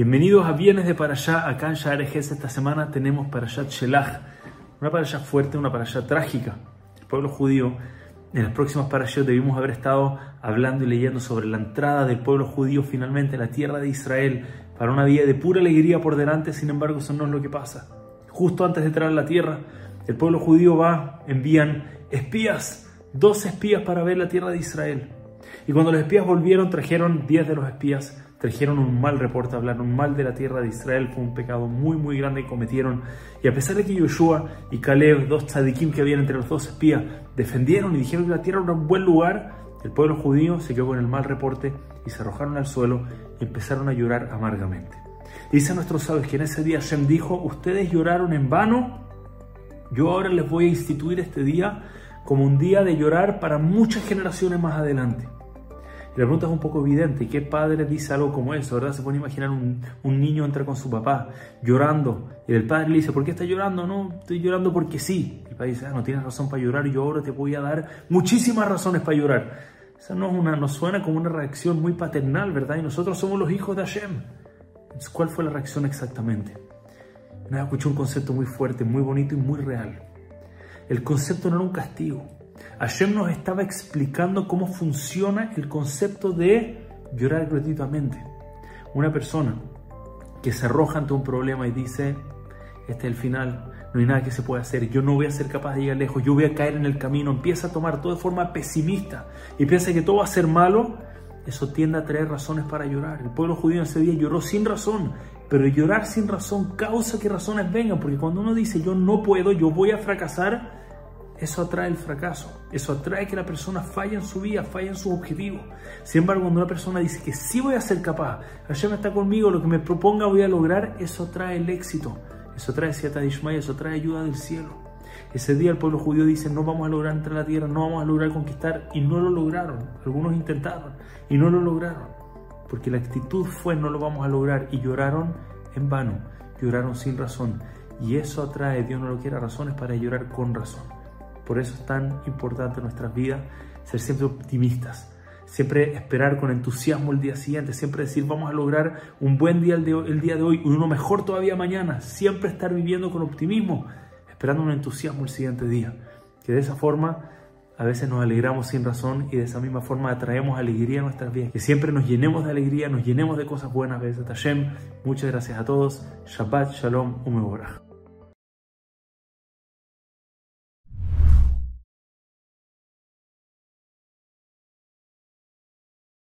Bienvenidos a Viernes de Parashá. Acá en Sha'ar esta semana tenemos Parashat Shelach, una Parashá fuerte, una Parashá trágica. El pueblo judío, en las próximas Parashot debimos haber estado hablando y leyendo sobre la entrada del pueblo judío finalmente a la tierra de Israel para una vida de pura alegría por delante, sin embargo eso no es lo que pasa. Justo antes de entrar a la tierra, el pueblo judío va, envían espías, dos espías para ver la tierra de Israel. Y cuando los espías volvieron, trajeron diez de los espías trajeron un mal reporte, hablaron mal de la tierra de Israel, fue un pecado muy muy grande que cometieron. Y a pesar de que Yoshua y Caleb, dos tzadikim que habían entre los dos espías, defendieron y dijeron que la tierra era un buen lugar, el pueblo judío se quedó con el mal reporte y se arrojaron al suelo y empezaron a llorar amargamente. Dice nuestros sabios que en ese día Shem dijo, ustedes lloraron en vano, yo ahora les voy a instituir este día como un día de llorar para muchas generaciones más adelante. La pregunta es un poco evidente. ¿Qué padre dice algo como eso? ¿Verdad? Se pone a imaginar un, un niño entra con su papá llorando y el padre le dice, ¿por qué está llorando? No, estoy llorando porque sí. El padre dice, ah, no tienes razón para llorar, yo ahora te voy a dar muchísimas razones para llorar. Esa no es una, nos suena como una reacción muy paternal, ¿verdad? Y nosotros somos los hijos de Hashem. Entonces, ¿cuál fue la reacción exactamente? Me escuché un concepto muy fuerte, muy bonito y muy real. El concepto no era un castigo. Hashem nos estaba explicando cómo funciona el concepto de llorar gratuitamente. Una persona que se arroja ante un problema y dice, este es el final, no hay nada que se pueda hacer, yo no voy a ser capaz de llegar lejos, yo voy a caer en el camino, empieza a tomar todo de forma pesimista y piensa que todo va a ser malo, eso tiende a traer razones para llorar. El pueblo judío en ese día lloró sin razón, pero llorar sin razón causa que razones vengan, porque cuando uno dice yo no puedo, yo voy a fracasar, eso atrae el fracaso, eso atrae que la persona falle en su vida, falle en su objetivo. Sin embargo, cuando una persona dice que sí voy a ser capaz, Hashem está conmigo, lo que me proponga voy a lograr, eso trae el éxito, eso trae Siata Ishmael, eso trae ayuda del cielo. Ese día el pueblo judío dice, no vamos a lograr entrar a la tierra, no vamos a lograr conquistar, y no lo lograron. Algunos intentaron y no lo lograron, porque la actitud fue, no lo vamos a lograr, y lloraron en vano, lloraron sin razón. Y eso atrae, Dios no lo quiera, razones para llorar con razón. Por eso es tan importante en nuestras vidas ser siempre optimistas, siempre esperar con entusiasmo el día siguiente, siempre decir vamos a lograr un buen día el, día de hoy, uno mejor todavía mañana, siempre estar viviendo con optimismo, esperando un entusiasmo el siguiente día. Que de esa forma a veces nos alegramos sin razón y de esa misma forma atraemos alegría a nuestras vidas. Que siempre nos llenemos de alegría, nos llenemos de cosas buenas. Hashem. Muchas gracias a todos. Shabbat Shalom Umeborah.